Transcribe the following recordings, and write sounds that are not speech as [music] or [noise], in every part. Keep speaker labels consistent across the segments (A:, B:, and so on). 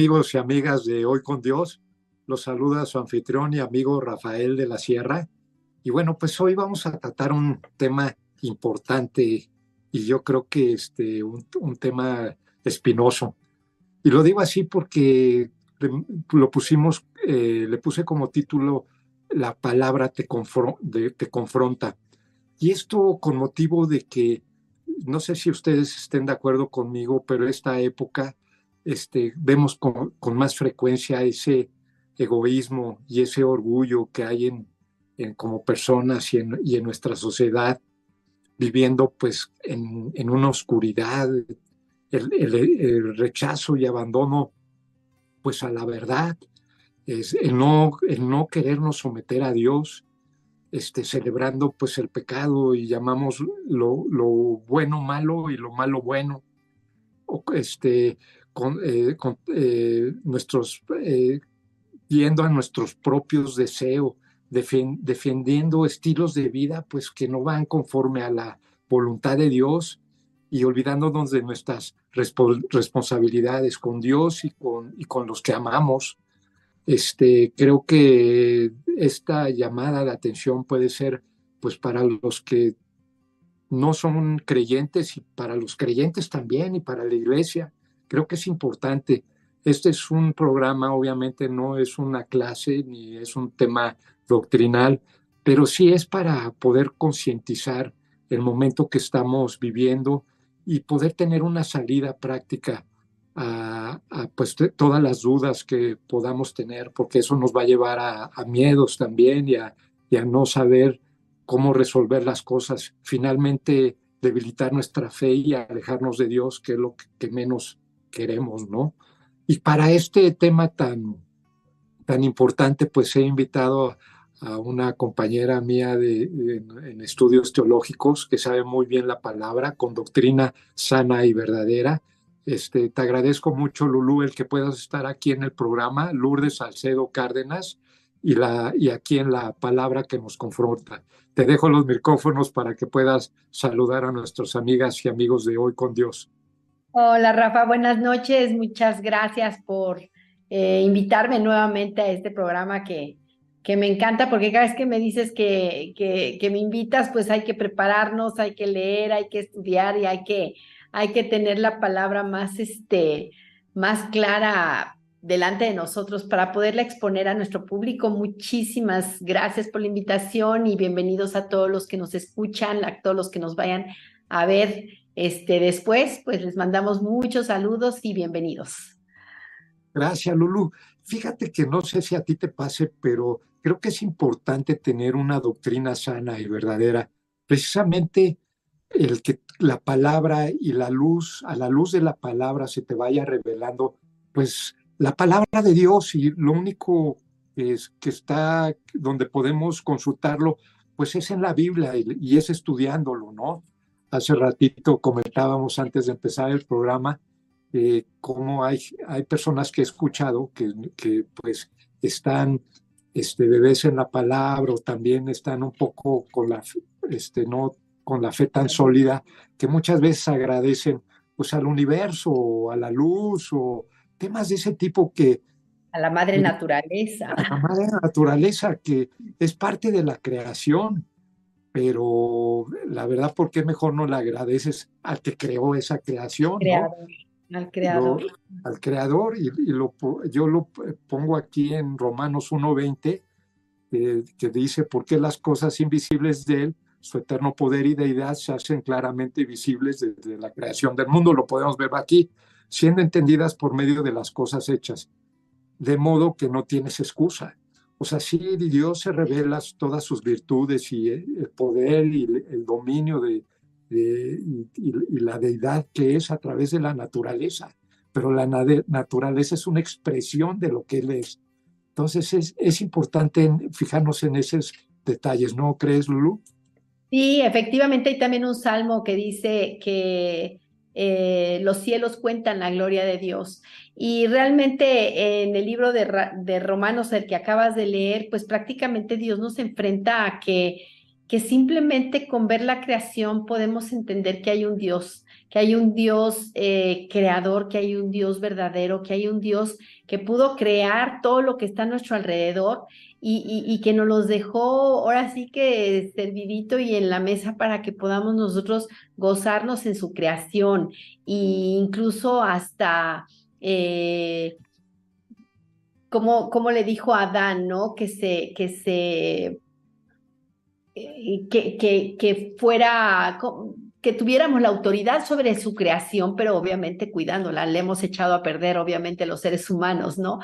A: Amigos y amigas de Hoy con Dios. Los saluda su anfitrión y amigo Rafael de la Sierra. Y bueno, pues hoy vamos a tratar un tema importante y yo creo que este, un, tema espinoso. Y lo digo así porque lo pusimos, eh, le puse como título La palabra te, te confronta. Y esto con motivo de que, no sé si ustedes estén de acuerdo conmigo, pero esta época este, vemos con, más frecuencia ese egoísmo y ese orgullo que hay en, como personas y en, nuestra sociedad, viviendo pues en, una oscuridad, el, rechazo y abandono pues a la verdad, es el no, el no querernos someter a Dios, este, celebrando pues el pecado y llamamos lo, lo bueno malo y lo malo bueno, este, con, eh, eh, nuestros, eh, yendo a nuestros propios deseos, defendiendo estilos de vida pues que no van conforme a la voluntad de Dios y olvidándonos de nuestras responsabilidades con Dios y con, y con los que amamos. Este, creo que esta llamada de atención puede ser pues para los que no son creyentes y para los creyentes también y para la iglesia Creo que es importante. Este es un programa, obviamente no es una clase ni es un tema doctrinal, pero sí es para poder concientizar el momento que estamos viviendo y poder tener una salida práctica a, pues, todas las dudas que podamos tener, porque eso nos va a llevar a, miedos también y a, y a no saber cómo resolver las cosas. Finalmente, debilitar nuestra fe y alejarnos de Dios, que es lo que menos queremos, ¿no? Y para este tema tan, tan importante, pues he invitado a una compañera mía de, en, estudios teológicos que sabe muy bien la palabra, con doctrina sana y verdadera. Este, te agradezco mucho, Lulú, el que puedas estar aquí en el programa, Lourdes Salcedo Cárdenas, y, la, y aquí en la palabra que nos confronta. Te dejo los micrófonos para que puedas saludar a nuestras amigas y amigos de Hoy con Dios.
B: Hola Rafa, buenas noches. Muchas gracias por eh, invitarme nuevamente a este programa que, que me encanta porque cada vez que me dices que, que, que, me invitas, pues hay que prepararnos, hay que leer, hay que estudiar y hay que, hay que tener la palabra más, este, más clara delante de nosotros para poderla exponer a nuestro público. Muchísimas gracias por la invitación y bienvenidos a todos los que nos escuchan, a todos los que nos vayan a ver este, después, pues les mandamos muchos saludos y bienvenidos.
A: Gracias, Lulu. Fíjate que no sé si a ti te pase, pero creo que es importante tener una doctrina sana y verdadera. Precisamente el que la palabra y la luz, a la luz de la palabra se te vaya revelando, pues la palabra de Dios y lo único es, que está donde podemos consultarlo, pues es en la Biblia y es estudiándolo, ¿no? Hace ratito comentábamos antes de empezar el programa eh, cómo hay, hay personas que he escuchado que, que pues están este, bebés en la palabra o también están un poco con la, este, no, con la fe tan sólida que muchas veces agradecen pues al universo o a la luz o temas de ese tipo que...
B: A la madre naturaleza.
A: A la madre naturaleza que es parte de la creación pero la verdad, ¿por qué mejor no le agradeces al que creó esa creación?
B: al creador.
A: al creador, y, lo, yo lo pongo aquí en Romanos 1.20, que dice, ¿por qué las cosas invisibles de él su eterno poder y deidad se hacen claramente visibles desde la creación del mundo. Lo podemos ver aquí, siendo entendidas por medio de las cosas hechas, de modo que no tienes excusa. O sea, sí, Dios se revela todas sus virtudes y el poder y el dominio de, y, la deidad que es a través de la naturaleza, pero la naturaleza es una expresión de lo que Él es. Entonces es, es importante fijarnos en esos detalles, ¿no crees, Lulu?
B: Sí, efectivamente hay también un salmo que dice que eh, los cielos cuentan la gloria de Dios. Y realmente en el libro de, Romanos, el que acabas de leer, pues prácticamente Dios nos enfrenta a que que simplemente con ver la creación podemos entender que hay un Dios, que hay un Dios eh, creador, que hay un Dios verdadero, que hay un Dios que pudo crear todo lo que está a nuestro alrededor y, que nos los dejó ahora sí que servidito y en la mesa para que podamos nosotros gozarnos en su creación e incluso hasta... Eh, como, como le dijo a Adán, ¿no? Que se, que se que, que, que fuera, que tuviéramos la autoridad sobre su creación, pero obviamente cuidándola. Le hemos echado a perder, obviamente, los seres humanos, ¿no?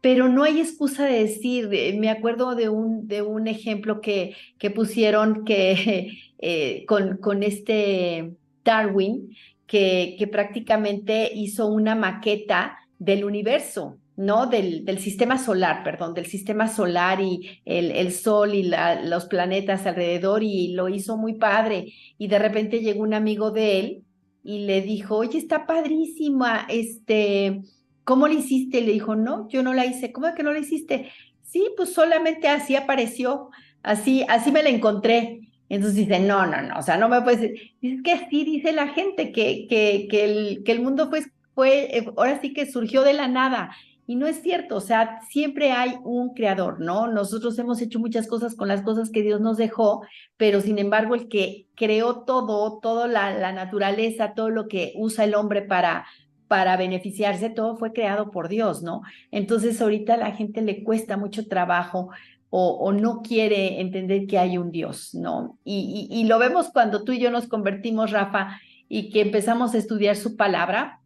B: Pero no hay excusa de decir, me acuerdo de un, de un ejemplo que, que pusieron que [laughs] eh, con, con este Darwin, que, que prácticamente hizo una maqueta del universo, ¿no? Del, del, sistema solar, perdón, del sistema solar y el, el sol y los planetas alrededor y lo hizo muy padre. Y de repente llegó un amigo de él y le dijo, oye, está padrísima, este, ¿cómo lo hiciste? Le dijo, no, yo no la hice. ¿Cómo es que no la hiciste? Sí, pues solamente así apareció, así, así me la encontré. Entonces dice, no, no, no, o sea, no me puedes decir, es que así dice la gente, que, que, que, el, que el mundo pues fue, ahora sí que surgió de la nada y no es cierto, o sea, siempre hay un creador, ¿no? Nosotros hemos hecho muchas cosas con las cosas que Dios nos dejó, pero sin embargo el que creó todo, toda la, naturaleza, todo lo que usa el hombre para, para beneficiarse, todo fue creado por Dios, ¿no? Entonces ahorita a la gente le cuesta mucho trabajo o, no quiere entender que hay un Dios, ¿no? Y, y lo vemos cuando tú y yo nos convertimos, Rafa, y que empezamos a estudiar su palabra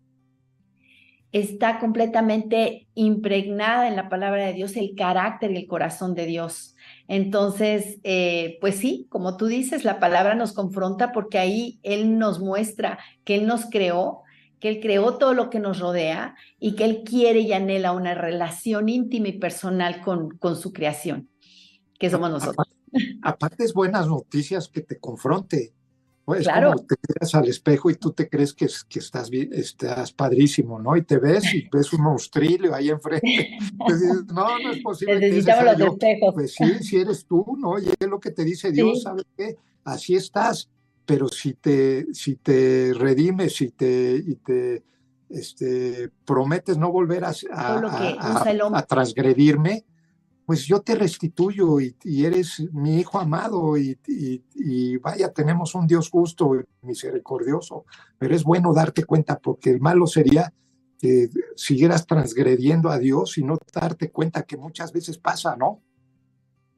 B: está completamente impregnada en la palabra de Dios el carácter y el corazón de Dios. Entonces, eh, pues sí, como tú dices, la palabra nos confronta porque ahí Él nos muestra que Él nos creó, que Él creó todo lo que nos rodea y que Él quiere y anhela una relación íntima y personal con, con su creación, que somos nosotros.
A: aparte es buenas noticias que te confronte, es claro. como te miras al espejo y tú te crees que, que estás, estás padrísimo, ¿no? Y te ves y ves un monstrillo ahí enfrente. [laughs] no, no es posible.
B: Necesitamos los espejos.
A: Pues sí, si eres tú, ¿no? Y es lo que te dice Dios, ¿sabes qué? Así estás. Pero si te, si te redimes si te, y te este, prometes no volver a, a, a transgredirme, pues yo te restituyo y, eres mi hijo amado y, vaya, tenemos un Dios justo y misericordioso, pero es bueno darte cuenta porque el malo sería que siguieras transgrediendo a Dios y no darte cuenta que muchas veces pasa, ¿no?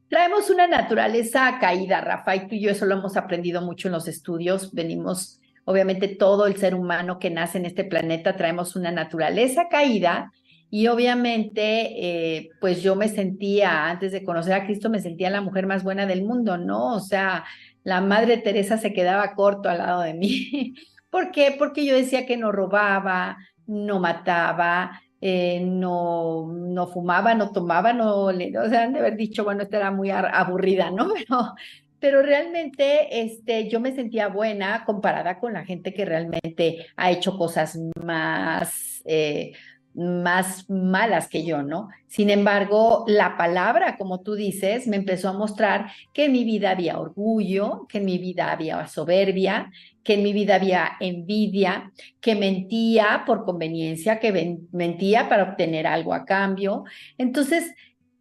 B: Traemos una naturaleza caída, Rafa, y tú y yo eso lo hemos aprendido mucho en los estudios. Venimos, obviamente, todo el ser humano que nace en este planeta, traemos una naturaleza caída y obviamente, eh, pues yo me sentía, antes de conocer a Cristo, me sentía la mujer más buena del mundo, ¿no? O sea, la Madre Teresa se quedaba corto al lado de mí. [laughs] ¿Por qué? Porque yo decía que no robaba, no mataba, eh, no, no fumaba, no tomaba, no, o sea, han de haber dicho, bueno, esta era muy aburrida, ¿no? [laughs] Pero, pero realmente este, yo me sentía buena comparada con la gente que realmente ha hecho cosas más... Eh, más malas que yo, ¿no? Sin embargo, la palabra, como tú dices, me empezó a mostrar que en mi vida había orgullo, que en mi vida había soberbia, que en mi vida había envidia, que mentía por conveniencia, que mentía para obtener algo a cambio. Entonces,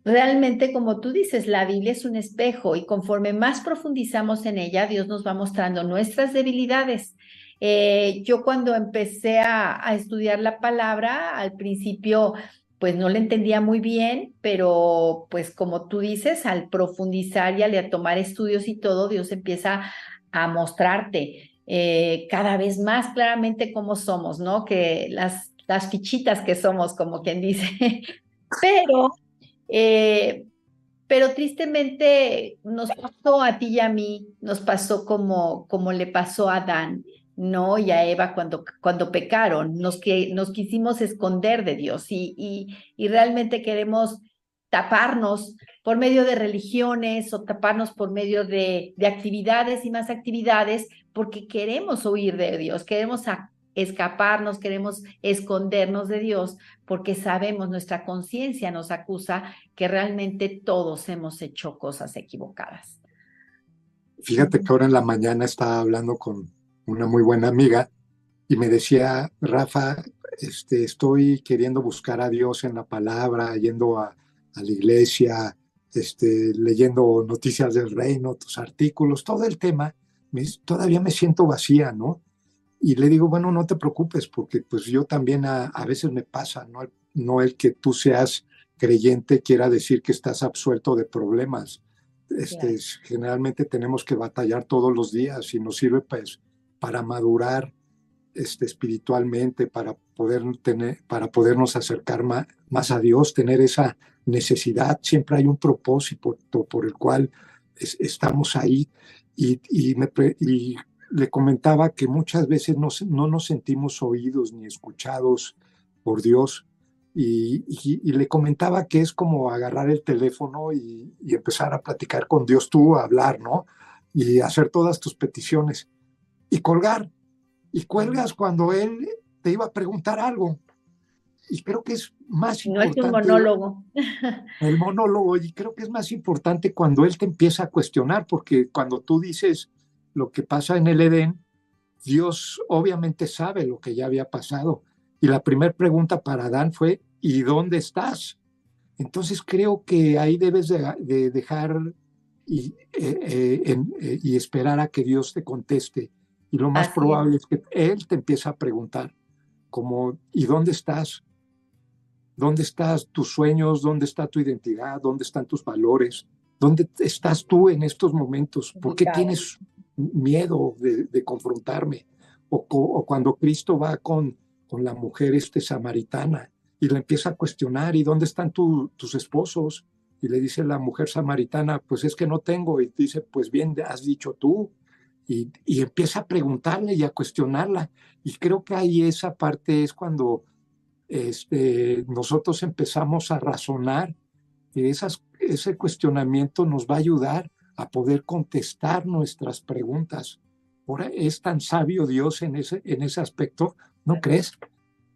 B: realmente, como tú dices, la Biblia es un espejo y conforme más profundizamos en ella, Dios nos va mostrando nuestras debilidades eh, yo cuando empecé a, estudiar la palabra, al principio pues no le entendía muy bien, pero pues como tú dices, al profundizar y al tomar estudios y todo, Dios empieza a mostrarte eh, cada vez más claramente cómo somos, ¿no? Que las, fichitas que somos, como quien dice. [laughs] pero, eh, pero tristemente nos pasó a ti y a mí, nos pasó como, como le pasó a Adán. ¿No? Y a Eva cuando, cuando pecaron, nos, que, nos quisimos esconder de Dios y, y, y realmente queremos taparnos por medio de religiones o taparnos por medio de, de, actividades y más actividades porque queremos huir de Dios, queremos escaparnos, queremos escondernos de Dios porque sabemos, nuestra conciencia nos acusa que realmente todos hemos hecho cosas equivocadas.
A: Fíjate que ahora en la mañana estaba hablando con una muy buena amiga, y me decía, Rafa, este, estoy queriendo buscar a Dios en la palabra, yendo a, a la iglesia, este, leyendo noticias del reino, tus artículos, todo el tema, me, todavía me siento vacía, ¿no? Y le digo, bueno, no te preocupes, porque pues yo también a, a veces me pasa, ¿no? No el que tú seas creyente quiera decir que estás absuelto de problemas. Este, Generalmente tenemos que batallar todos los días y nos sirve pues para madurar este, espiritualmente, para, poder tener, para podernos acercar más, a Dios, tener esa necesidad. Siempre hay un propósito por el cual estamos ahí. Y, me, le comentaba que muchas veces no, no, nos sentimos oídos ni escuchados por Dios. Y, le comentaba que es como agarrar el teléfono y, empezar a platicar con Dios tú, a hablar, ¿no? Y hacer todas tus peticiones y colgar. Y cuelgas cuando él te iba a preguntar algo. Y creo que es más importante.
B: No es un monólogo. [laughs]
A: El monólogo, y creo que es más importante cuando él te empieza a cuestionar, porque cuando tú dices lo que pasa en el Edén, Dios obviamente sabe lo que ya había pasado. Y la primera pregunta para Adán fue, ¿y dónde estás? Entonces creo que ahí debes de, dejar y, eh, eh, eh, y esperar a que Dios te conteste y lo más probable es. que él te empieza a preguntar, como, ¿y dónde estás? ¿Dónde estás tus sueños? ¿Dónde está tu identidad? ¿Dónde están tus valores? ¿Dónde estás tú en estos momentos? ¿Por qué tienes miedo de, confrontarme? O, cuando Cristo va con, con la mujer este samaritana y le empieza a cuestionar, ¿y dónde están tus esposos? Y le dice la mujer samaritana, pues es que no tengo. Y dice, pues bien, has dicho tú, y, empieza a preguntarle y a cuestionarla. Y creo que ahí esa parte es cuando este, nosotros empezamos a razonar que esas, ese cuestionamiento nos va a ayudar a poder contestar nuestras preguntas. Ahora es tan sabio Dios en ese, en ese aspecto, ¿no crees?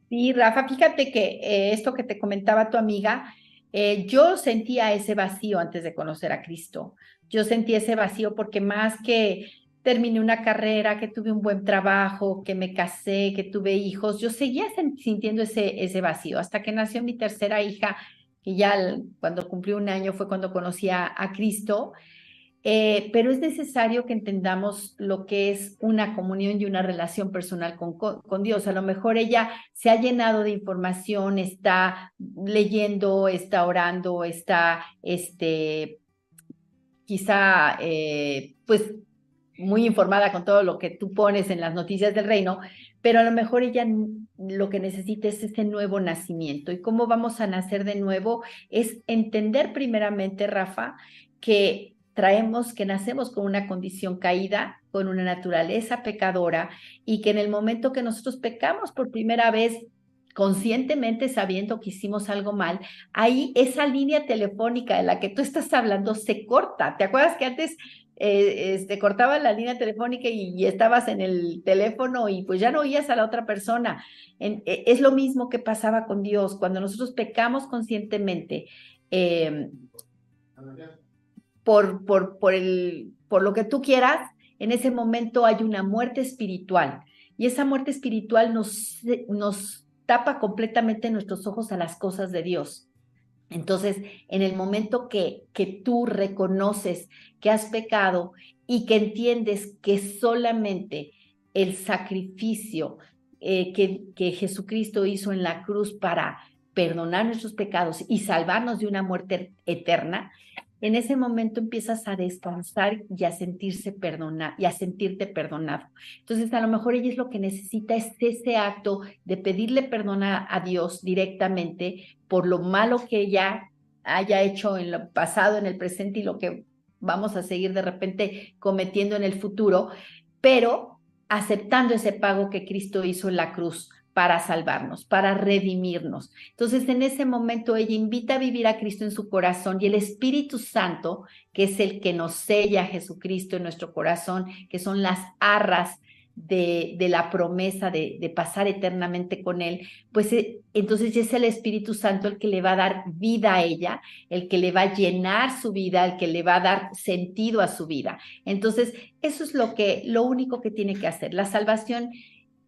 B: Sí, Rafa, fíjate que eh, esto que te comentaba tu amiga, eh, yo sentía ese vacío antes de conocer a Cristo. Yo sentía ese vacío porque más que terminé una carrera, que tuve un buen trabajo, que me casé, que tuve hijos, yo seguía sintiendo ese, ese vacío hasta que nació mi tercera hija, que ya cuando cumplió un año fue cuando conocí a, Cristo. Eh, pero es necesario que entendamos lo que es una comunión y una relación personal con, con, Dios. A lo mejor ella se ha llenado de información, está leyendo, está orando, está, este, quizá, eh, pues muy informada con todo lo que tú pones en las noticias del reino, pero a lo mejor ella lo que necesita es ese nuevo nacimiento. ¿Y cómo vamos a nacer de nuevo? Es entender primeramente, Rafa, que traemos, que nacemos con una condición caída, con una naturaleza pecadora y que en el momento que nosotros pecamos por primera vez, conscientemente sabiendo que hicimos algo mal, ahí esa línea telefónica de la que tú estás hablando se corta. ¿Te acuerdas que antes eh, este, cortaba la línea telefónica y, estabas en el teléfono y pues ya no oías a la otra persona. E, es lo mismo que pasaba con Dios. Cuando nosotros pecamos conscientemente em, por, por, por, el, por lo que tú quieras, en ese momento hay una muerte espiritual. Y esa muerte espiritual nos, nos tapa completamente nuestros ojos a las cosas de Dios. Entonces, en el momento que, que tú reconoces que has pecado y que entiendes que solamente el sacrificio eh, que, que, Jesucristo hizo en la cruz para, perdonar nuestros pecados y salvarnos de una muerte eterna, en ese momento empiezas a descansar y a sentirse perdonado y a sentirte perdonado. Entonces, a lo mejor ella es lo que necesita es ese acto de pedirle perdón a Dios directamente por lo malo que ella haya hecho en el pasado, en el presente y lo que vamos a seguir de repente cometiendo en el futuro, pero aceptando ese pago que Cristo hizo en la cruz para salvarnos, para redimirnos. Entonces, en ese momento ella invita a vivir a Cristo en su corazón y el Espíritu Santo, que es el que nos sella a Jesucristo en nuestro corazón, que son las arras de, de la promesa de, de, pasar eternamente con Él, pues eh, entonces es el Espíritu Santo el que le va a dar vida a ella, el que le va a llenar su vida, el que le va a dar sentido a su vida. Entonces, eso es lo que, lo único que tiene que hacer. La salvación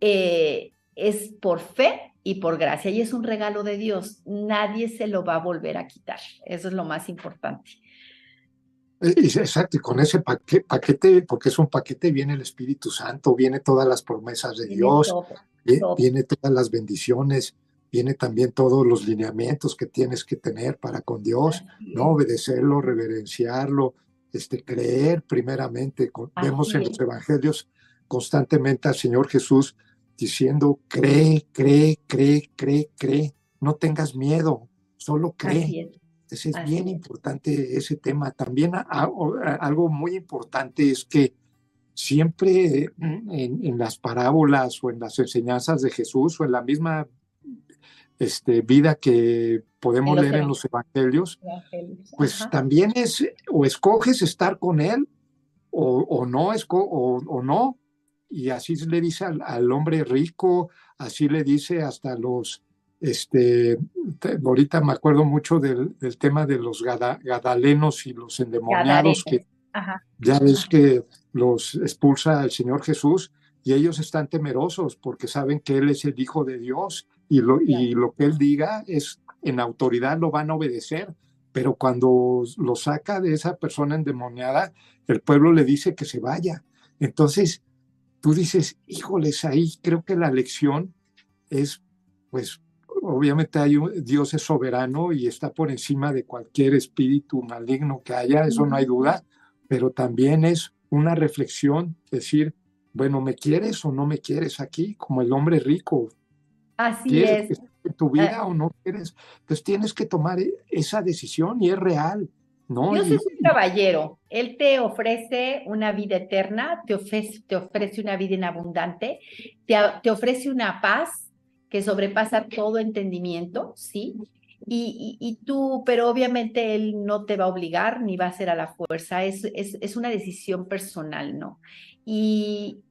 B: eh, es por fe y por gracia y es un regalo de Dios. Nadie se lo va a volver a quitar. Eso es lo más importante.
A: Eh, exacto, y con ese paquete, porque es un paquete, viene el Espíritu Santo, viene todas las promesas de Dios, viene todas las bendiciones, viene también todos los lineamientos que tienes que tener para con Dios, ¿no? Obedecerlo, reverenciarlo, este, creer primeramente. Vemos en los evangelios constantemente al Señor Jesús diciendo, cree, cree, cree, cree, cree, no tengas miedo, solo cree. Entonces es bien importante ese tema. También algo muy importante es que siempre en, las parábolas o en las enseñanzas de Jesús o en la misma este, vida que podemos leer en los evangelios, pues también es o escoges estar con él o, no, o, o no, y así le dice al, hombre rico, así le dice hasta los, este, ahorita me acuerdo mucho del, tema de los gadalenos y los endemoniados, que ya ves que los expulsa el Señor Jesús y ellos están temerosos porque saben que Él es el Hijo de Dios y lo, y lo que Él diga es en autoridad lo van a obedecer. Pero cuando lo saca de esa persona endemoniada, el pueblo le dice que se vaya. Entonces, tú dices, híjoles, ahí creo que la lección es, pues, obviamente hay un, Dios es soberano y está por encima de cualquier espíritu maligno que haya, eso no hay duda, pero también es una reflexión, decir, bueno, ¿me quieres o no me quieres aquí? Como el hombre rico.
B: Así es.
A: en tu vida o no quieres? Entonces tienes que tomar esa decisión y es real.
B: Dios es un caballero. Él te ofrece una vida eterna, te ofrece, te ofrece una vida en abundante, te, te, ofrece una paz que sobrepasa todo entendimiento, ¿sí? Y, y, tú, pero obviamente Él no te va a obligar ni va a ser a la fuerza, es, es, es una decisión personal, ¿no? Y,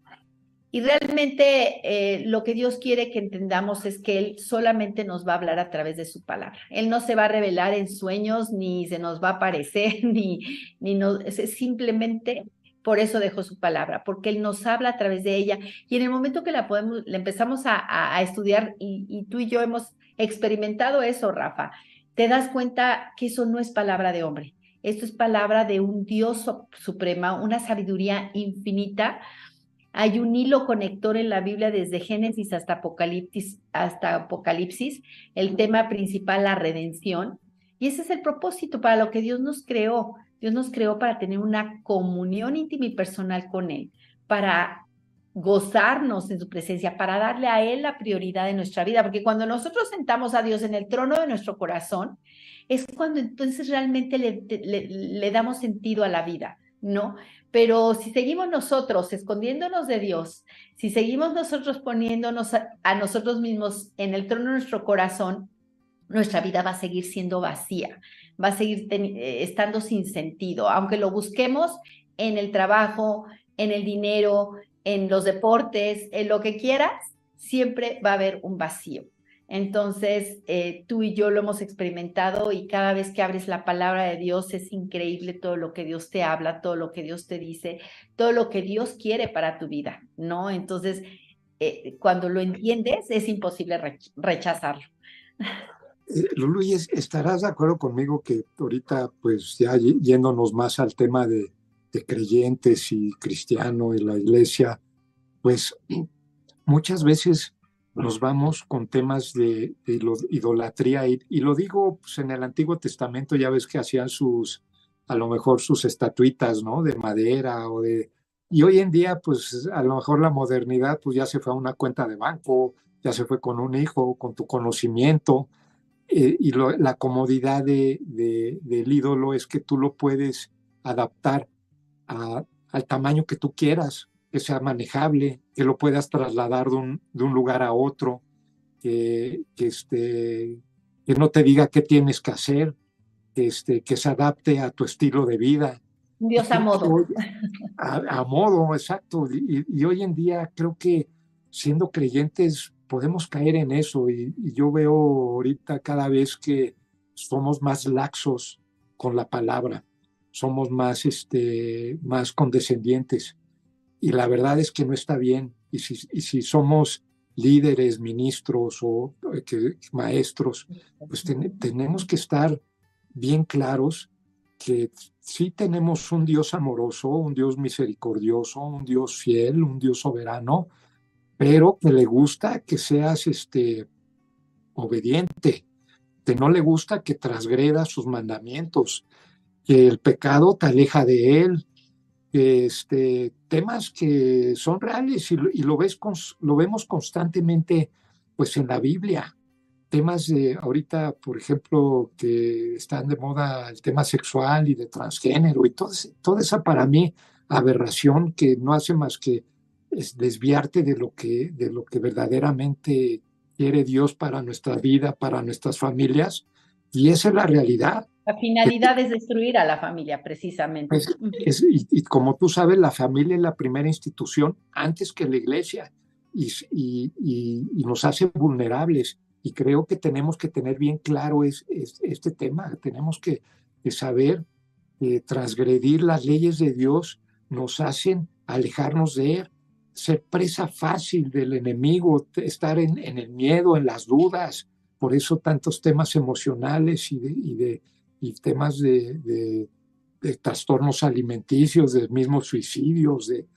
B: y realmente eh, lo que Dios quiere que entendamos es que Él solamente nos va a hablar a través de su palabra. Él no se va a revelar en sueños, ni se nos va a aparecer, [laughs] ni, ni no, simplemente por eso dejó su palabra, porque Él nos habla a través de ella. Y en el momento que la, podemos, la empezamos a, a, estudiar, y, y tú y yo hemos experimentado eso, Rafa, te das cuenta que eso no es palabra de hombre. Esto es palabra de un Dios suprema, una sabiduría infinita, hay un hilo conector en la Biblia desde Génesis hasta Apocalipsis, el tema principal, la redención. Y ese es el propósito para lo que Dios nos creó. Dios nos creó para tener una comunión íntima y personal con Él, para gozarnos en su presencia, para darle a Él la prioridad de nuestra vida, porque cuando nosotros sentamos a Dios en el trono de nuestro corazón, es cuando entonces realmente le damos sentido a la vida, ¿no? Pero si seguimos nosotros escondiéndonos de Dios, si seguimos nosotros poniéndonos a, nosotros mismos en el trono de nuestro corazón, nuestra vida va a seguir siendo vacía, va a seguir eh, estando sin sentido, aunque lo busquemos en el trabajo, en el dinero, en los deportes, en lo que quieras, siempre va a haber un vacío. Entonces, eh, tú y yo lo hemos experimentado y cada vez que abres la palabra de Dios es increíble todo lo que Dios te habla, todo lo que Dios te dice, todo lo que Dios quiere para tu vida, ¿no? Entonces, eh, cuando lo entiendes, es imposible rechazarlo.
A: Eh, Lulu, ¿estarás de acuerdo conmigo que ahorita, pues ya yéndonos más al tema de, de creyentes y cristiano y la iglesia, pues [clears throat] muchas veces nos vamos con temas de, idolatría. Y, lo digo, pues en el Antiguo Testamento ya ves que hacían sus, a lo mejor sus estatuitas, ¿no? De madera o de... Y hoy en día, pues a lo mejor la modernidad, pues ya se fue a una cuenta de banco, ya se fue con un hijo, con tu conocimiento. Eh, y la comodidad de, del ídolo es que tú lo puedes adaptar al tamaño que tú quieras, que sea manejable, que lo puedas trasladar de un, de un lugar a otro, que, que, este, que no te diga qué tienes que hacer, que, este, que se adapte a tu estilo de vida.
B: Dios a modo.
A: A, modo, exacto. Y, hoy en día creo que siendo creyentes podemos caer en eso. Y, y, yo veo ahorita cada vez que somos más laxos con la palabra, somos más, este, más condescendientes y la verdad es que no está bien. Y si, somos líderes, ministros o que, maestros, pues tenemos que estar bien claros que sí tenemos un Dios amoroso, un Dios misericordioso, un Dios fiel, un Dios soberano, pero que le gusta que seas este, obediente, que no le gusta que transgredas sus mandamientos, que el pecado te aleja de él, este, temas que son reales y, lo, ves lo vemos constantemente pues en la Biblia. Temas de ahorita, por ejemplo, que están de moda el tema sexual y de transgénero y todo, toda esa para mí aberración que no hace más que es desviarte de lo que, de lo que verdaderamente quiere Dios para nuestra vida, para nuestras familias. Y esa es la realidad.
B: La finalidad es destruir a la familia, precisamente.
A: Y, como tú sabes, la familia es la primera institución antes que la iglesia y, y nos hace vulnerables. Y creo que tenemos que tener bien claro es, este tema. Tenemos que, saber que transgredir las leyes de Dios nos hacen alejarnos de Él, ser presa fácil del enemigo, estar en, el miedo, en las dudas. Por eso tantos temas emocionales y de y temas de, trastornos alimenticios, de mismos suicidios, de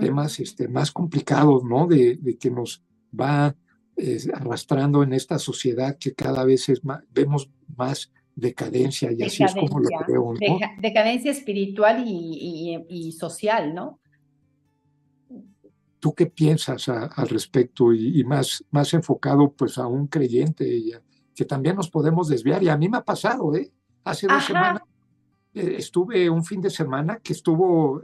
A: temas este, más complicados, ¿no? De, que nos va arrastrando en esta sociedad que cada vez es más, vemos más decadencia y así es como lo creo. ¿no?
B: decadencia espiritual y, social, ¿no?
A: ¿Tú qué piensas al respecto y, más, más enfocado pues a un creyente que también nos podemos desviar? Y a mí me ha pasado, ¿eh? Hace dos semanas eh, estuve un fin de semana que estuvo,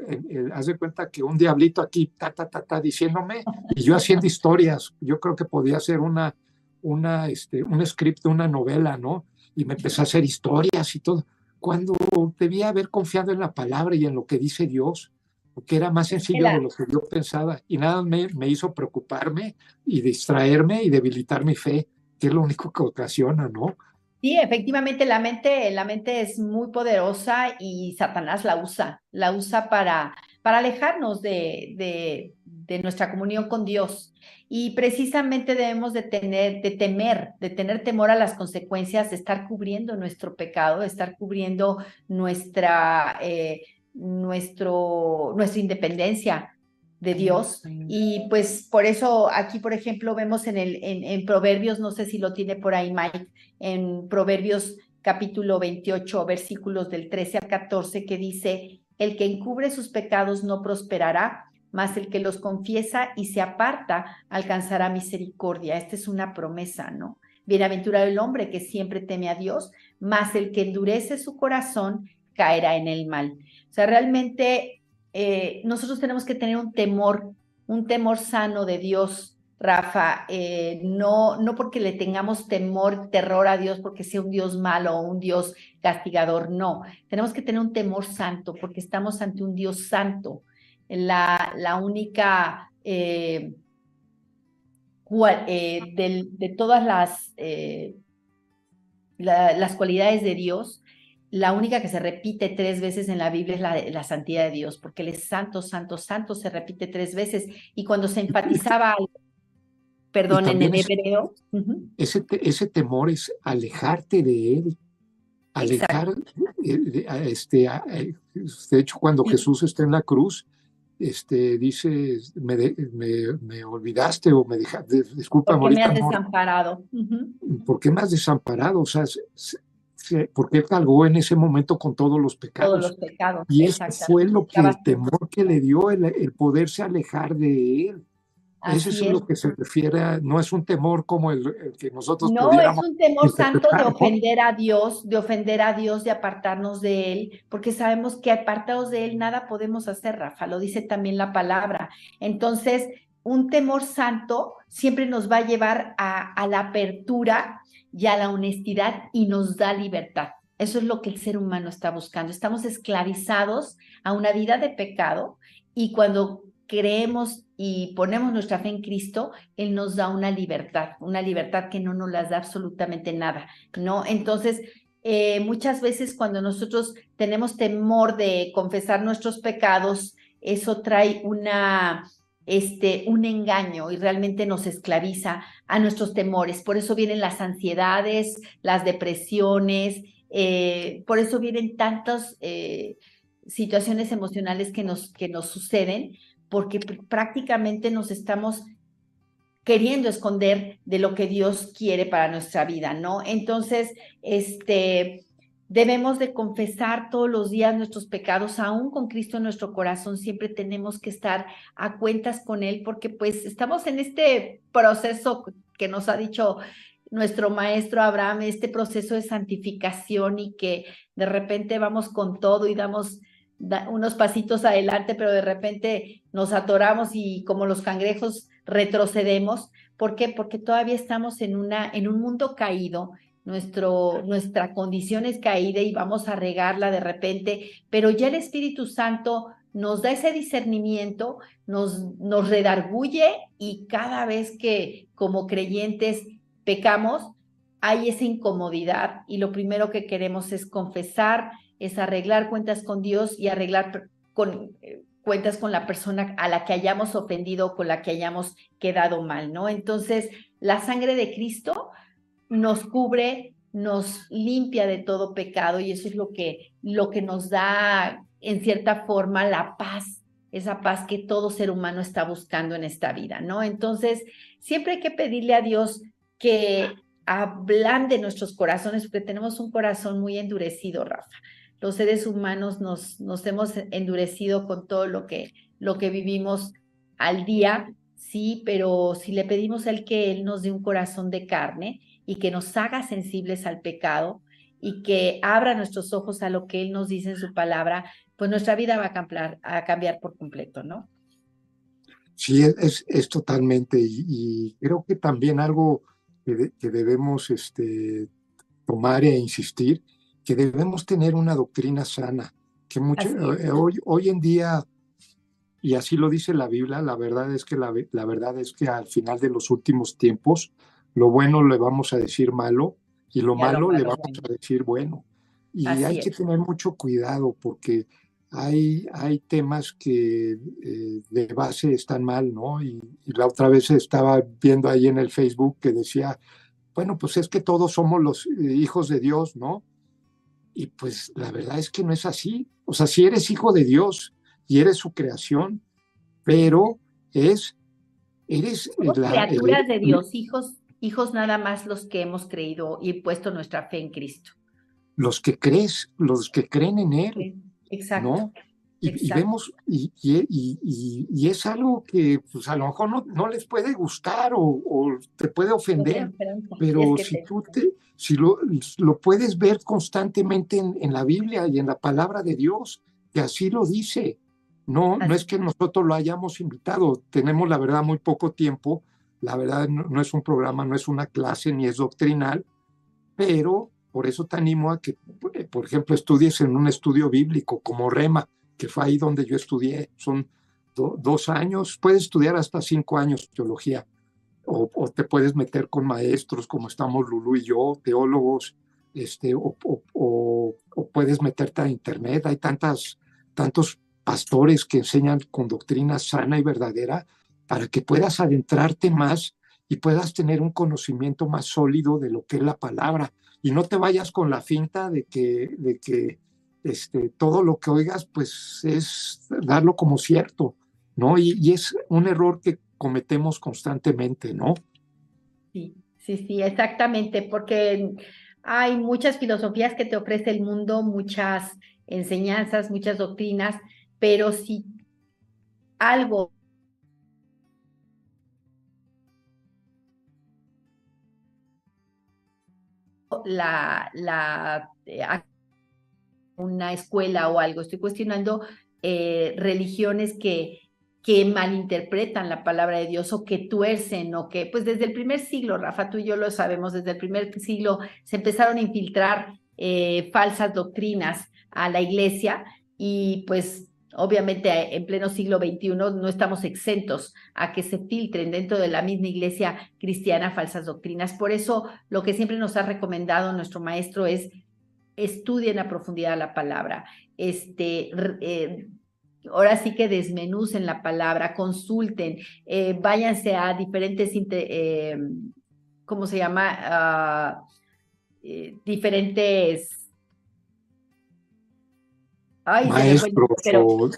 A: haz de cuenta que un diablito aquí, ta, ta, ta, ta, diciéndome, y yo haciendo historias. Yo creo que podía ser una, una, este, un script de una novela, ¿no? Y me empecé a hacer historias y todo. Cuando debía haber confiado en la palabra y en lo que dice Dios, porque era más sencillo de lo que yo pensaba. Y nada me, me hizo preocuparme y distraerme y debilitar mi fe, que es lo único que ocasiona, ¿no?
B: Sí, efectivamente la mente, la mente es muy poderosa y Satanás la usa, la usa para, para alejarnos de, de, de nuestra comunión con Dios. Y precisamente debemos de tener, de temer, de tener temor a las consecuencias de estar cubriendo nuestro pecado, de estar cubriendo nuestra, eh, nuestro, nuestra independencia, de Dios. Y pues por eso aquí, por ejemplo, vemos en, el, en, Proverbios, no sé si lo tiene por ahí Mike, en Proverbios capítulo 28, versículos del 13 al 14, que dice, el que encubre sus pecados no prosperará, mas el que los confiesa y se aparta alcanzará misericordia. Esta es una promesa, ¿no? Bienaventurado el hombre que siempre teme a Dios, mas el que endurece su corazón caerá en el mal. O sea, realmente eh, nosotros tenemos que tener un temor, un temor sano de Dios, Rafa, eh, no, no porque le tengamos temor, terror a Dios, porque sea un Dios malo o un Dios castigador, no. Tenemos que tener un temor santo, porque estamos ante un Dios santo. La, la única eh, de, todas las, las cualidades de Dios la única que se repite tres veces en la Biblia es la, santidad de Dios, porque es santo, santo, santo, se repite tres veces. Y cuando se enfatizaba perdón, en el hebreo.
A: ese, ese temor es alejarte de Él, alejar, este, de hecho, cuando Jesús está en la cruz, este, dice, me, me, olvidaste o me dejaste, disculpa.
B: ¿Por qué me has desamparado?
A: ¿Por qué me has desamparado? O sea, porque él cargó en ese momento con todos los pecados.
B: Todos los pecados.
A: Y eso fue lo que el temor que le dio el, el poderse alejar de él. Eso es, lo que se refiere a, no es un temor como el, que nosotros
B: No, es un temor santo de ofender a Dios, de ofender a Dios, de apartarnos de Él, porque sabemos que apartados de Él nada podemos hacer, Rafa, lo dice también la palabra. Entonces, un temor santo siempre nos va a llevar a, a la apertura y a la honestidad y nos da libertad. Eso es lo que el ser humano está buscando. Estamos esclavizados a una vida de pecado y cuando creemos y ponemos nuestra fe en Cristo, Él nos da una libertad, una libertad que no nos las da absolutamente nada, ¿no? Entonces, eh, muchas veces cuando nosotros tenemos temor de confesar nuestros pecados, eso trae una, este, un engaño y realmente nos esclaviza a nuestros temores. Por eso vienen las ansiedades, las depresiones, eh, por eso vienen tantas eh, situaciones emocionales que nos, que nos suceden, porque prácticamente nos estamos queriendo esconder de lo que Dios quiere para nuestra vida, ¿no? Entonces, este, debemos de confesar todos los días nuestros pecados, aún con Cristo en nuestro corazón, siempre tenemos que estar a cuentas con Él, porque pues estamos en este proceso que nos ha dicho nuestro maestro Abraham, este proceso de santificación y que de repente vamos con todo y damos unos pasitos adelante, pero de repente nos atoramos y como los cangrejos retrocedemos. ¿Por qué? Porque todavía estamos en, una, en un mundo caído, nuestro, nuestra condición es caída y vamos a regarla de repente, pero ya el Espíritu Santo nos da ese discernimiento, nos, nos redarguye y cada vez que como creyentes pecamos, hay esa incomodidad y lo primero que queremos es confesar, es arreglar cuentas con Dios y arreglar con, eh, cuentas con la persona a la que hayamos ofendido, con la que hayamos quedado mal, ¿no? Entonces, la sangre de Cristo nos cubre, nos limpia de todo pecado y eso es lo que, lo que nos da, en cierta forma, la paz, esa paz que todo ser humano está buscando en esta vida, ¿no? Entonces, siempre hay que pedirle a Dios que ablande nuestros corazones, porque tenemos un corazón muy endurecido, Rafa los seres humanos nos, nos hemos endurecido con todo lo que, lo que vivimos al día, sí, pero si le pedimos a Él que Él nos dé un corazón de carne y que nos haga sensibles al pecado y que abra nuestros ojos a lo que Él nos dice en su palabra, pues nuestra vida va a cambiar, a cambiar por completo, ¿no?
A: Sí, es, es totalmente, y, creo que también algo que, que debemos este, tomar e insistir que debemos tener una doctrina sana, que mucho, hoy, hoy en día, y así lo dice la Biblia, la verdad es que la, la verdad es que al final de los últimos tiempos, lo bueno le vamos a decir malo y lo, malo, le vamos a decir bueno. Y hay que tener mucho cuidado porque hay, hay temas que eh, de base están mal, ¿no? Y, y, la otra vez estaba viendo ahí en el Facebook que decía, bueno, pues es que todos somos los eh, hijos de Dios, ¿no? Y pues la verdad es que no es así. O sea, si eres hijo de Dios y eres su creación, pero es, eres...
B: la, criaturas de Dios, hijos, hijos nada más los que hemos creído y puesto nuestra fe en Cristo.
A: Los que crees, los que creen en Él.
B: Exacto.
A: ¿no? Y, vemos, y, y, es algo que pues, a lo mejor no, no les puede gustar o, te puede ofender, pero si tú te, si lo, lo puedes ver constantemente en, la Biblia y en la palabra de Dios, que así lo dice. No, no es que nosotros lo hayamos invitado, tenemos la verdad muy poco tiempo, la verdad no, es un programa, no es una clase ni es doctrinal, pero por eso te animo a que, por ejemplo, estudies en un estudio bíblico como Rema, que fue ahí donde yo estudié, son dos años, puedes estudiar hasta cinco años teología, o, te puedes meter con maestros como estamos Lulu y yo, teólogos, este, o, o, puedes meterte a internet, hay tantas, tantos pastores que enseñan con doctrina sana y verdadera para que puedas adentrarte más y puedas tener un conocimiento más sólido de lo que es la palabra y no te vayas con la finta de que, de que este, todo lo que oigas, pues es darlo como cierto. ¿no? Y, es un error que cometemos constantemente, ¿no?
B: Sí, sí, sí, exactamente, porque hay muchas filosofías que te ofrece el mundo, muchas enseñanzas, muchas doctrinas, pero si algo la, eh, una escuela o algo, estoy cuestionando eh, religiones que, que malinterpretan la palabra de Dios o que tuercen o que, pues desde el primer siglo, Rafa, tú y yo lo sabemos, desde el primer siglo se empezaron a infiltrar eh, falsas doctrinas a la iglesia y pues obviamente en pleno siglo XXI no estamos exentos a que se filtren dentro de la misma iglesia cristiana falsas doctrinas. Por eso lo que siempre nos ha recomendado nuestro maestro es estudien a profundidad la palabra, este, eh, ahora sí que desmenucen la palabra, consulten, eh, váyanse a diferentes, eh, ¿cómo se llama? Ah, diferentes...
A: Ay, Maestros pero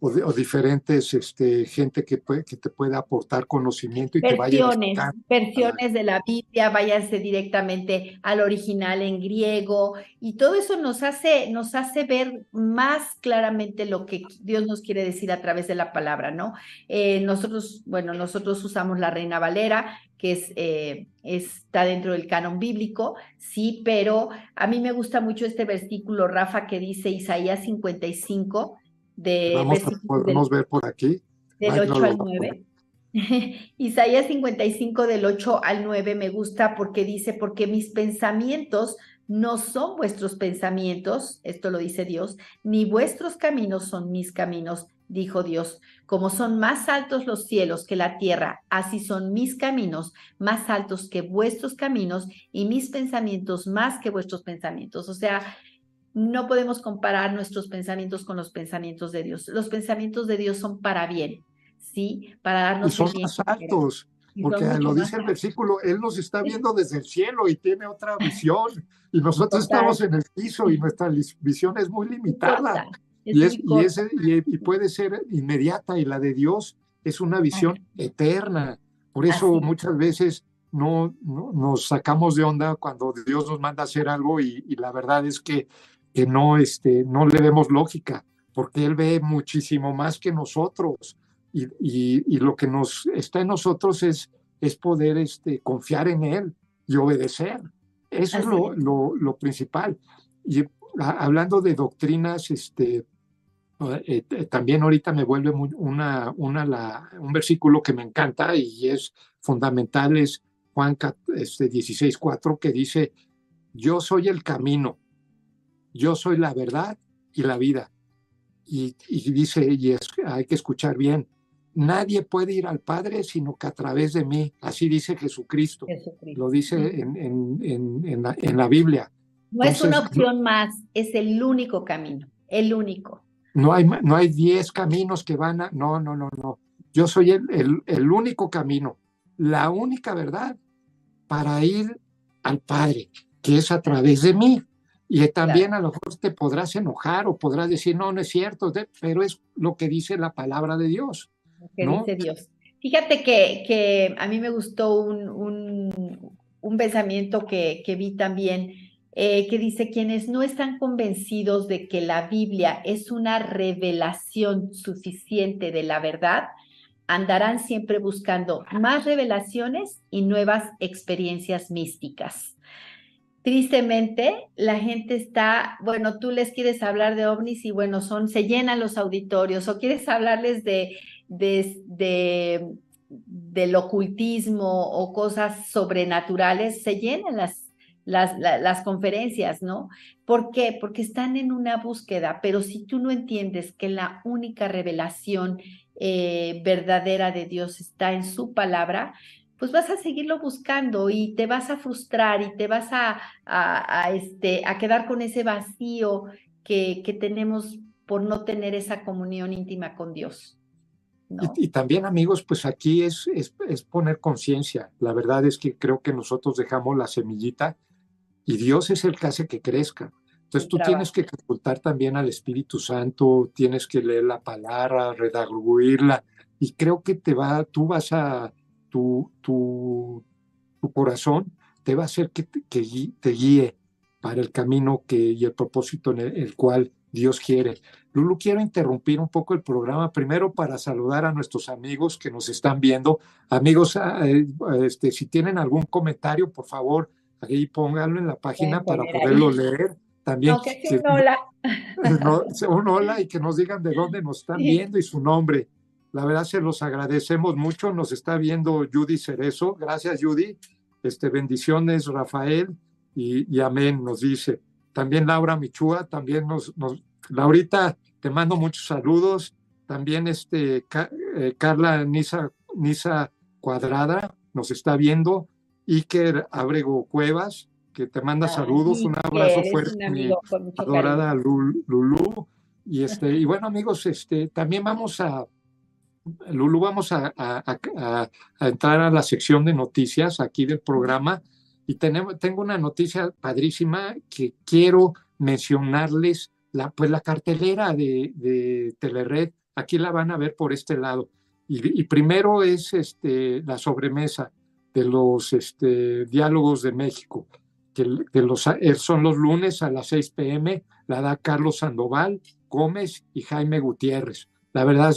A: o, diferentes este, gente que, puede, que te pueda aportar conocimiento y
B: versiones, que vaya versiones de la Biblia, váyanse directamente al original en griego y todo eso nos hace, nos hace ver más claramente lo que Dios nos quiere decir a través de la palabra, ¿no? Eh, nosotros, bueno, nosotros usamos la Reina Valera, que es, eh, está dentro del canon bíblico, sí, pero a mí me gusta mucho este versículo, Rafa, que dice Isaías 55, de
A: Vamos podemos ver por aquí.
B: Del 8 al 9. [laughs] Isaías 55 del 8 al 9 me gusta porque dice, porque mis pensamientos no son vuestros pensamientos, esto lo dice Dios, ni vuestros caminos son mis caminos, dijo Dios. Como son más altos los cielos que la tierra, así son mis caminos más altos que vuestros caminos y mis pensamientos más que vuestros pensamientos. O sea, no podemos comparar nuestros pensamientos con los pensamientos de Dios. Los pensamientos de Dios son para bien, ¿sí? Para darnos...
A: Y son más altos, porque lo dice el versículo, Él nos está viendo desde el cielo y tiene otra [laughs] visión, y nosotros estamos en el piso y nuestra visión es muy limitada. y, es, y, puede ser inmediata, y la de Dios es una visión eterna. Por eso muchas veces no, nos sacamos de onda cuando Dios nos manda a hacer algo y, y la verdad es que que no, este, no le demos lógica, porque Él ve muchísimo más que nosotros y, y, lo que nos está en nosotros es, es poder este, confiar en Él y obedecer. Eso es lo, lo, lo, principal. Y hablando de doctrinas, este, eh, eh, también ahorita me vuelve una, una la, un versículo que me encanta y es fundamental, es Juan este, 16.4, que dice, yo soy el camino, yo soy la verdad y la vida. Y, dice, y es, hay que escuchar bien, nadie puede ir al Padre sino que a través de mí. Así dice Jesucristo. Lo dice en, en, la, en, la, Biblia.
B: No es una opción más, es el único camino, el único.
A: No hay, no hay diez caminos que van a... No, no, no, no. Yo soy el, el, el único camino, la única verdad para ir al Padre, que es a través de mí. Y también a lo mejor te podrás enojar o podrás decir, no, no es cierto, pero es lo que dice la palabra de Dios.
B: Lo que dice Dios. Fíjate que, que a mí me gustó un, un, un pensamiento que, que, vi también, eh, que dice, quienes no están convencidos de que la Biblia es una revelación suficiente de la verdad, andarán siempre buscando más revelaciones y nuevas experiencias místicas tristemente la gente está, bueno, tú les quieres hablar de ovnis y bueno, son, se llenan los auditorios o quieres hablarles de, de, de del ocultismo o cosas sobrenaturales, se llenan las, las, las, conferencias, ¿no? ¿Por qué? Porque están en una búsqueda, pero si tú no entiendes que la única revelación eh, verdadera de Dios está en su palabra, pues vas a seguirlo buscando y te vas a frustrar y te vas a, a, este, a quedar con ese vacío que, que, tenemos por no tener esa comunión íntima con Dios.
A: Y, también amigos, pues aquí es, es, es poner conciencia. La verdad es que creo que nosotros dejamos la semillita y Dios es el que hace que crezca. Entonces tú tienes que consultar también al Espíritu Santo, tienes que leer la palabra, redarguirla, y creo que te va, tú vas a, tu, tu, tu corazón te va a hacer que, que te guíe para el camino que, y el propósito en el, cual Dios quiere. Lulu, quiero interrumpir un poco el programa, primero para saludar a nuestros amigos que nos están viendo. Amigos, ah, eh, este, si tienen algún comentario, por favor, ahí pónganlo en la página para poderlo leer. También
B: un hola. [laughs]
A: un hola y que nos digan de dónde nos están viendo y su nombre. La verdad se los agradecemos mucho. Nos está viendo Judy Cerezo. Gracias, Judy. Este, bendiciones, Rafael y, amén, nos dice. También Laura Michúa, también nos, nos, Laurita, te mando muchos saludos. También este, eh, Carla Nisa, Nisa Cuadrada nos está viendo. Iker Abrego Cuevas, que te manda saludos, un abrazo fuerte, mi adorada Lulú. Y, este, y bueno, amigos, este, también vamos a, Lulu, vamos a, entrar a la sección de noticias aquí del programa y tengo una noticia padrísima que quiero mencionarles, la, pues la cartelera de, de Telered, aquí la van a ver por este lado. Y, primero es este, la sobremesa de los este, diálogos de México, que, los, eh, son los lunes a las 6 pm, la da Carlos Sandoval, Gómez y Jaime Gutiérrez. La verdad,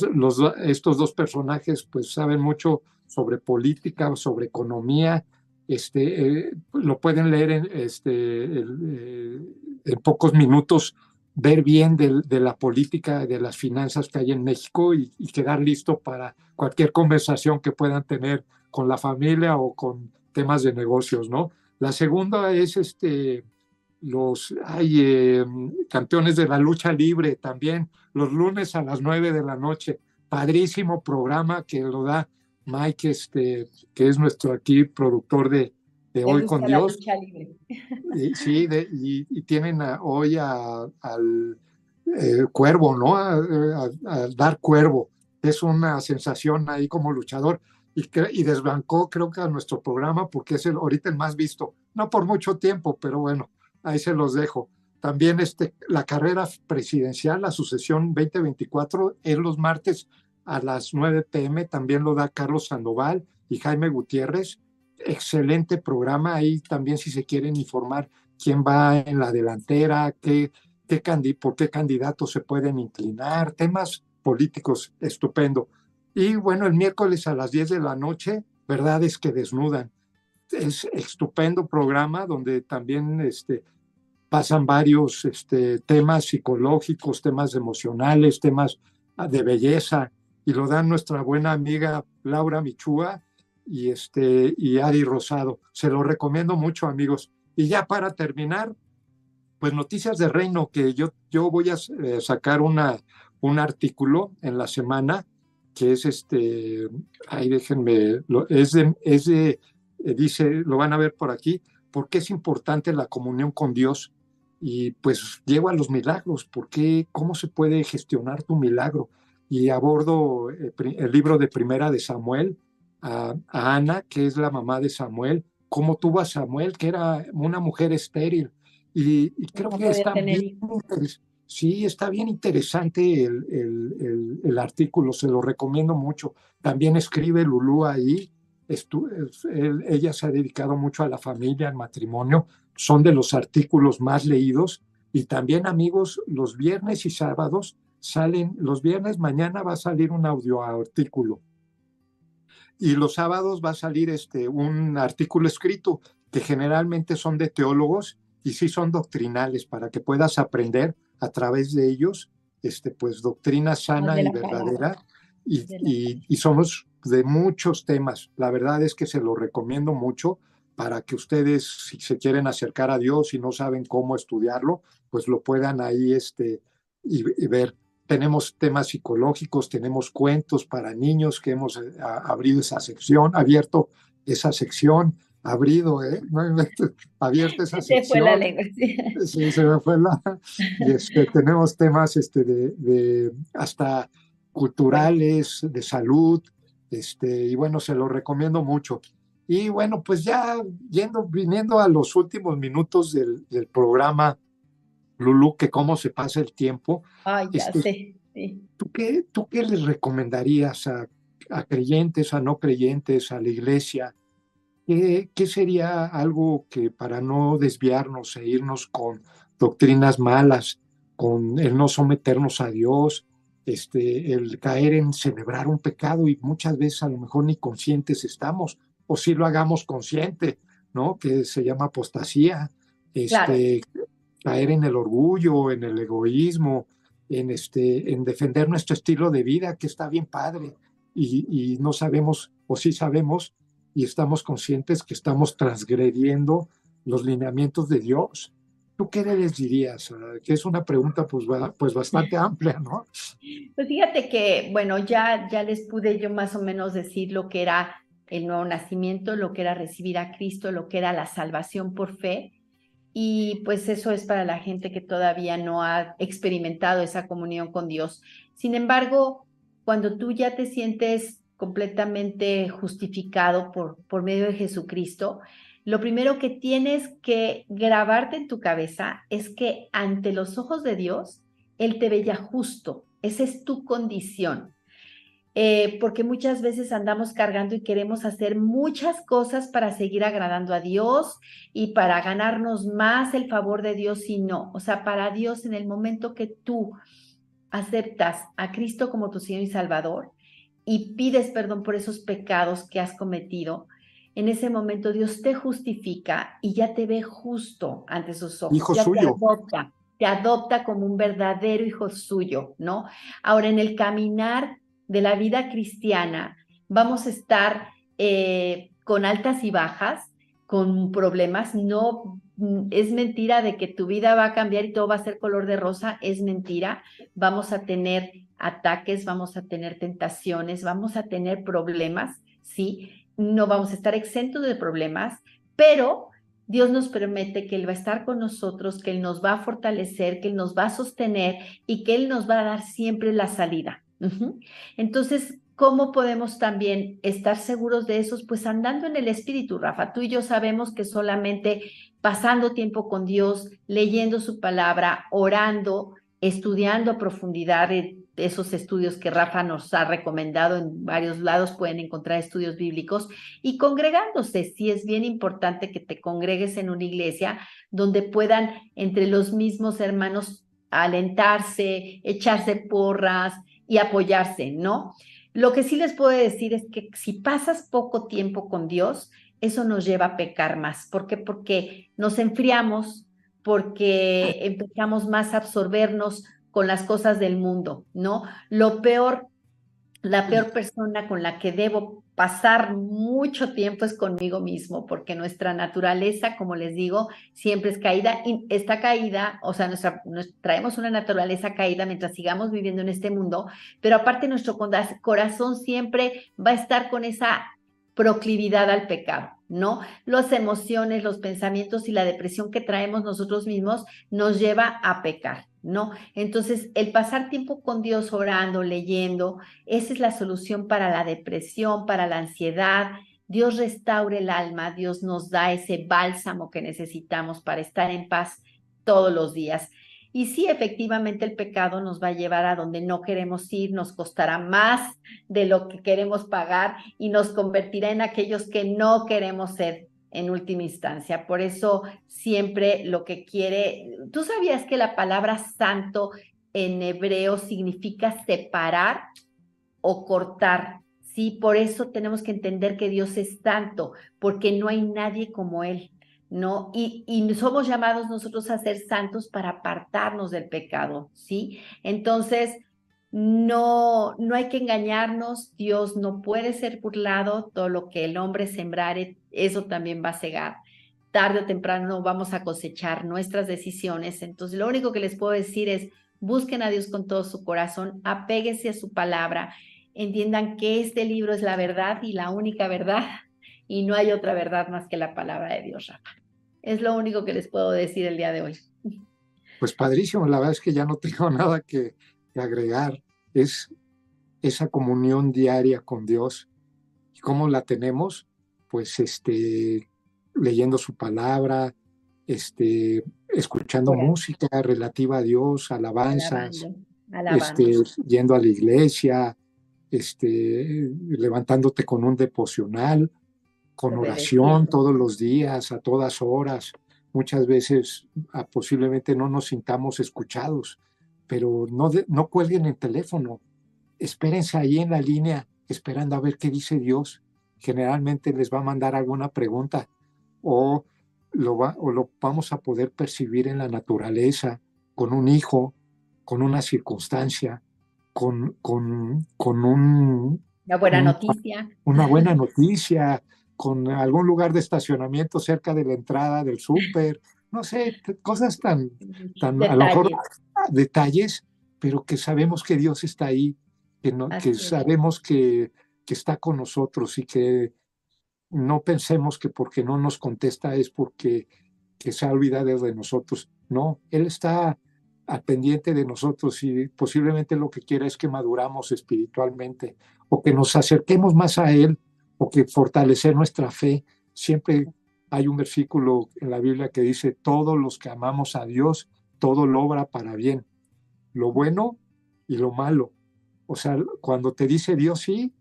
A: estos dos personajes pues saben mucho sobre política, sobre economía, este, eh, lo pueden leer en, este, eh, en pocos minutos, ver bien de, la política, de las finanzas que hay en México y, quedar listo para cualquier conversación que puedan tener con la familia o con temas de negocios, ¿no? La segunda es este, los hay eh, campeones de la lucha libre también, los lunes a las nueve de la noche. Padrísimo programa que lo da Mike, este, que es nuestro aquí productor de, de Hoy con Dios. Y, sí, y, tienen hoy al eh, cuervo, ¿no? A, dar cuervo. Es una sensación ahí como luchador. Y, y desbancó, creo que a nuestro programa, porque es el, ahorita el más visto. No por mucho tiempo, pero bueno, ahí se los dejo. También este, la carrera presidencial, la sucesión 2024, es los martes a las 9 pm, también lo da Carlos Sandoval y Jaime Gutiérrez. Excelente programa ahí también si se quieren informar quién va en la delantera, qué, qué por qué candidatos se pueden inclinar, temas políticos, estupendo. Y bueno, el miércoles a las 10 de la noche, verdades que desnudan. Es estupendo programa donde también este, pasan varios este, temas psicológicos, temas emocionales, temas ah, de belleza, y lo dan nuestra buena amiga Laura Michúa y, este, y Adi Rosado. Se lo recomiendo mucho, amigos. Y ya para terminar, pues noticias de reino, que yo, yo voy a eh, sacar una, un artículo en la semana que es este, ahí déjenme, es de, dice, lo van a ver por aquí, porque es importante la comunión con Dios y pues llego a los milagros, porque cómo se puede gestionar tu milagro. Y abordo eh, el, libro de Primera de Samuel a, Ana, que es la mamá de Samuel, cómo tuvo a Samuel, que era una mujer estéril. Y, creo que está bien, sí, está bien interesante el, el, el, artículo, se lo recomiendo mucho. También escribe Lulú ahí, ella se ha dedicado mucho a la familia, al matrimonio, son de los artículos más leídos y también amigos, los viernes y sábados salen, los viernes mañana va a salir un audio artículo. Y los sábados va a salir este, un artículo escrito que generalmente son de teólogos y sí son doctrinales para que puedas aprender a través de ellos este, pues doctrina sana y verdadera y, y, y, somos de muchos temas. La verdad es que se lo recomiendo mucho para que ustedes, si se quieren acercar a Dios y no saben cómo estudiarlo, pues lo puedan ahí este, y, ver. Tenemos temas psicológicos, tenemos cuentos para niños que hemos eh, abrido esa sección, abierto esa sección, abrido, ¿eh? [laughs] abierto esa sección. [laughs] Se fue la lengua. [laughs] Sí, se me fue la. Y este, tenemos temas este, de, de, hasta culturales, de salud, este, y bueno, se lo recomiendo mucho. Y bueno, pues ya yendo, viniendo a los últimos minutos del, programa, Lulu, que cómo se pasa el tiempo.
B: Ay, ya este, sé.
A: ¿tú, qué, ¿Tú qué les recomendarías a, a, creyentes, a no creyentes, a la iglesia? ¿Qué, ¿Qué sería algo que para no desviarnos e irnos con doctrinas malas, con el no someternos a Dios, este, el caer en celebrar un pecado y muchas veces a lo mejor ni conscientes estamos, o si lo hagamos consciente, ¿no? Que se llama apostasía, este, caer en el orgullo, en el egoísmo, en, este, en defender nuestro estilo de vida, que está bien padre, y, y no sabemos, o sí sabemos, y estamos conscientes que estamos transgrediendo los lineamientos de Dios. ¿Tú qué les dirías? Que es una pregunta pues, pues bastante [laughs] amplia, ¿no?
B: Pues fíjate que, bueno, ya, ya les pude yo más o menos decir lo que era el nuevo nacimiento, lo que era recibir a Cristo, lo que era la salvación por fe. Y pues eso es para la gente que todavía no ha experimentado esa comunión con Dios. Sin embargo, cuando tú ya te sientes completamente justificado por, por medio de Jesucristo, lo primero que tienes que grabarte en tu cabeza es que ante los ojos de Dios, Él te veía justo. Esa es tu condición. Eh, porque muchas veces andamos cargando y queremos hacer muchas cosas para seguir agradando a Dios y para ganarnos más el favor de Dios y no. O sea, para Dios en el momento que tú aceptas a Cristo como tu Señor y Salvador y pides perdón por esos pecados que has cometido, en ese momento Dios te justifica y ya te ve justo ante sus ojos.
A: Hijo
B: ya
A: suyo.
B: Te adopta, te adopta como un verdadero hijo suyo, ¿no? Ahora, en el caminar de la vida cristiana, vamos a estar eh, con altas y bajas, con problemas. No es mentira de que tu vida va a cambiar y todo va a ser color de rosa, es mentira. Vamos a tener ataques, vamos a tener tentaciones, vamos a tener problemas, ¿sí? No vamos a estar exentos de problemas, pero Dios nos promete que Él va a estar con nosotros, que Él nos va a fortalecer, que Él nos va a sostener y que Él nos va a dar siempre la salida. Entonces, ¿cómo podemos también estar seguros de eso? Pues andando en el Espíritu, Rafa. Tú y yo sabemos que solamente pasando tiempo con Dios, leyendo su palabra, orando, estudiando a profundidad esos estudios que Rafa nos ha recomendado en varios lados, pueden encontrar estudios bíblicos y congregándose. Sí es bien importante que te congregues en una iglesia donde puedan entre los mismos hermanos alentarse, echarse porras y apoyarse, ¿no? Lo que sí les puedo decir es que si pasas poco tiempo con Dios, eso nos lleva a pecar más. ¿Por qué? Porque nos enfriamos, porque empezamos más a absorbernos con las cosas del mundo, ¿no? Lo peor, la peor persona con la que debo pasar mucho tiempo es conmigo mismo, porque nuestra naturaleza, como les digo, siempre es caída y está caída, o sea, nuestra, traemos una naturaleza caída mientras sigamos viviendo en este mundo, pero aparte nuestro corazón siempre va a estar con esa proclividad al pecado, ¿no? Las emociones, los pensamientos y la depresión que traemos nosotros mismos nos lleva a pecar. ¿No? Entonces, el pasar tiempo con Dios orando, leyendo, esa es la solución para la depresión, para la ansiedad. Dios restaure el alma, Dios nos da ese bálsamo que necesitamos para estar en paz todos los días. Y sí, efectivamente el pecado nos va a llevar a donde no queremos ir, nos costará más de lo que queremos pagar y nos convertirá en aquellos que no queremos ser en última instancia. Por eso siempre lo que quiere, tú sabías que la palabra santo en hebreo significa separar o cortar. Sí, por eso tenemos que entender que Dios es santo, porque no hay nadie como Él, ¿no? Y, y somos llamados nosotros a ser santos para apartarnos del pecado, ¿sí? Entonces, no, no hay que engañarnos, Dios no puede ser burlado, todo lo que el hombre sembrare, eso también va a cegar. Tarde o temprano vamos a cosechar nuestras decisiones. Entonces, lo único que les puedo decir es, busquen a Dios con todo su corazón, apéguese a su palabra, entiendan que este libro es la verdad y la única verdad, y no hay otra verdad más que la palabra de Dios, Rafa. Es lo único que les puedo decir el día de hoy.
A: Pues padrísimo, la verdad es que ya no [laughs] tengo nada que, agregar es esa comunión diaria con Dios. ¿Y cómo la tenemos? Pues este, leyendo su palabra, este, escuchando música relativa a Dios, alabanzas, Este, yendo a la iglesia, este, levantándote con un devocional, con oración todos los días, a todas horas. Muchas veces ah, posiblemente no nos sintamos escuchados, pero no, no cuelguen el teléfono. Espérense ahí en la línea esperando a ver qué dice Dios. Generalmente les va a mandar alguna pregunta o lo, va, o lo vamos a poder percibir en la naturaleza, con un hijo, con una circunstancia, con, con, con un...
B: Una buena noticia.
A: Una buena [laughs] noticia, con algún lugar de estacionamiento cerca de la entrada del súper, no sé, cosas tan, tan a lo mejor detalles, pero que sabemos que Dios está ahí, que, no, que sabemos que, que está con nosotros y que no pensemos que porque no nos contesta es porque que se ha olvidado de nosotros. No, Él está al pendiente de nosotros y posiblemente lo que quiera es que maduramos espiritualmente o que nos acerquemos más a Él o que fortalecer nuestra fe. Siempre hay un versículo en la Biblia que dice, todos los que amamos a Dios, todo lo obra para bien, lo bueno y lo malo. O sea, cuando te dice Dios sí,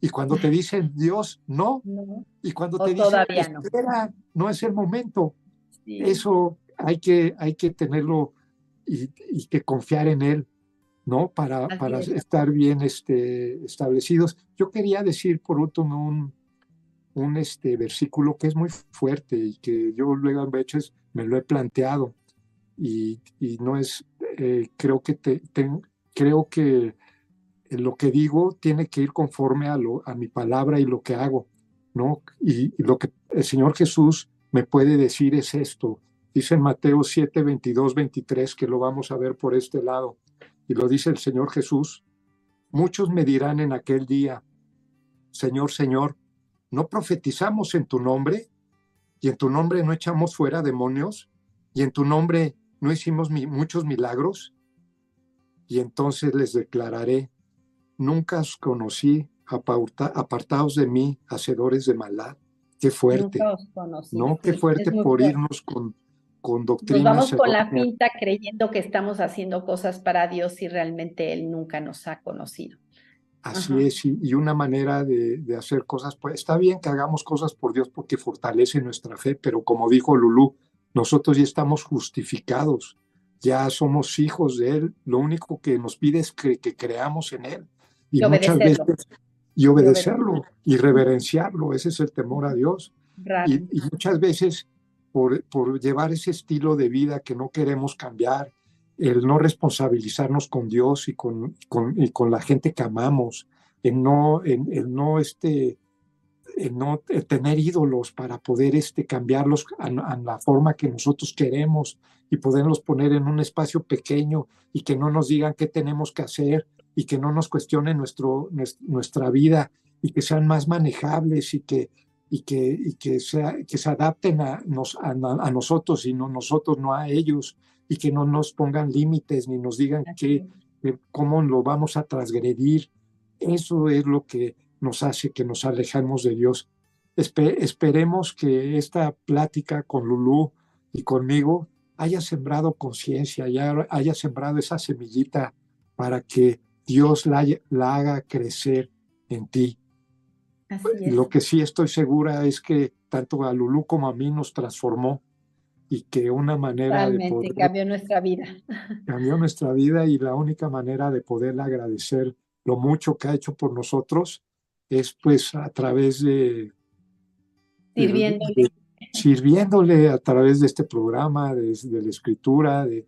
A: y cuando te dicen Dios, no. [laughs] Y cuando te dicen, espera, no. es el momento. Eso hay que, hay que tenerlo y, que confiar en Él, ¿no? Para, para estar bien este, establecidos. Yo quería decir, por último, un, un este, versículo que es muy fuerte y que yo luego a veces me lo he planteado y, y no es, eh, creo que te, creo que lo que digo tiene que ir conforme a, lo, a mi palabra y lo que hago, ¿no? Y, lo que el Señor Jesús me puede decir es esto. Dice en Mateo 7, 22, 23, que lo vamos a ver por este lado. Y lo dice el Señor Jesús. Muchos me dirán en aquel día, Señor, Señor, ¿no profetizamos en tu nombre? ¿Y en tu nombre no echamos fuera demonios? ¿Y en tu nombre no hicimos muchos milagros? Y entonces les declararé, nunca os conocí, apartados de mí, hacedores de maldad. Qué fuerte. no, qué fuerte por irnos con, con doctrinas.
B: Nos vamos con la pinta creyendo que estamos haciendo cosas para Dios y realmente Él nunca nos ha conocido.
A: Así es, y, una manera de, de, hacer cosas, pues está bien que hagamos cosas por Dios porque fortalece nuestra fe, pero como dijo Lulú, nosotros ya estamos justificados, ya somos hijos de Él, lo único que nos pide es que creamos en Él y, muchas veces y obedecerlo y reverenciarlo, ese es el temor a Dios. Y, muchas veces por, por, llevar ese estilo de vida que no queremos cambiar, el no responsabilizarnos con Dios y con, con, y con la gente que amamos, el no, el, no este, no tener ídolos para poder este, cambiarlos a, a, la forma que nosotros queremos y poderlos poner en un espacio pequeño y que no nos digan qué tenemos que hacer y que no nos cuestionen nuestro, nuestra vida y que sean más manejables y que, y que, y que, sea, que se adapten a, nos, a, nosotros y no nosotros no a ellos y que no nos pongan límites ni nos digan que, cómo lo vamos a transgredir. Eso es lo que nos hace que nos alejemos de Dios. esperemos que esta plática con Lulú y conmigo haya sembrado conciencia, haya, haya sembrado esa semillita para que Dios la, haga crecer en ti. Lo que sí estoy segura es que tanto a Lulú como a mí nos transformó y que una manera
B: de poder, cambió nuestra vida. [laughs]
A: Cambió nuestra vida y la única manera de poderle agradecer lo mucho que ha hecho por nosotros es pues a través de
B: sirviéndole,
A: sirviéndole a través de este programa, de la escritura, de,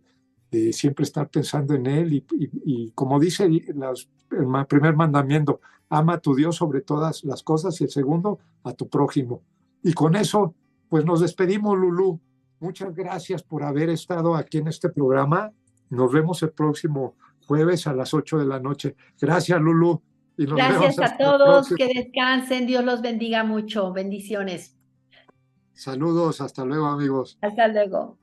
A: de siempre estar pensando en Él y, como dice el primer mandamiento, ama a tu Dios sobre todas las cosas y el segundo, a tu prójimo. Y con eso, pues nos despedimos, Lulú. Muchas gracias por haber estado aquí en este programa. Nos vemos el próximo jueves a las 8 de la noche. Gracias, Lulú.
B: Y gracias a todos, que descansen, Dios los bendiga mucho. Bendiciones.
A: Saludos, hasta luego, amigos.
B: Hasta luego.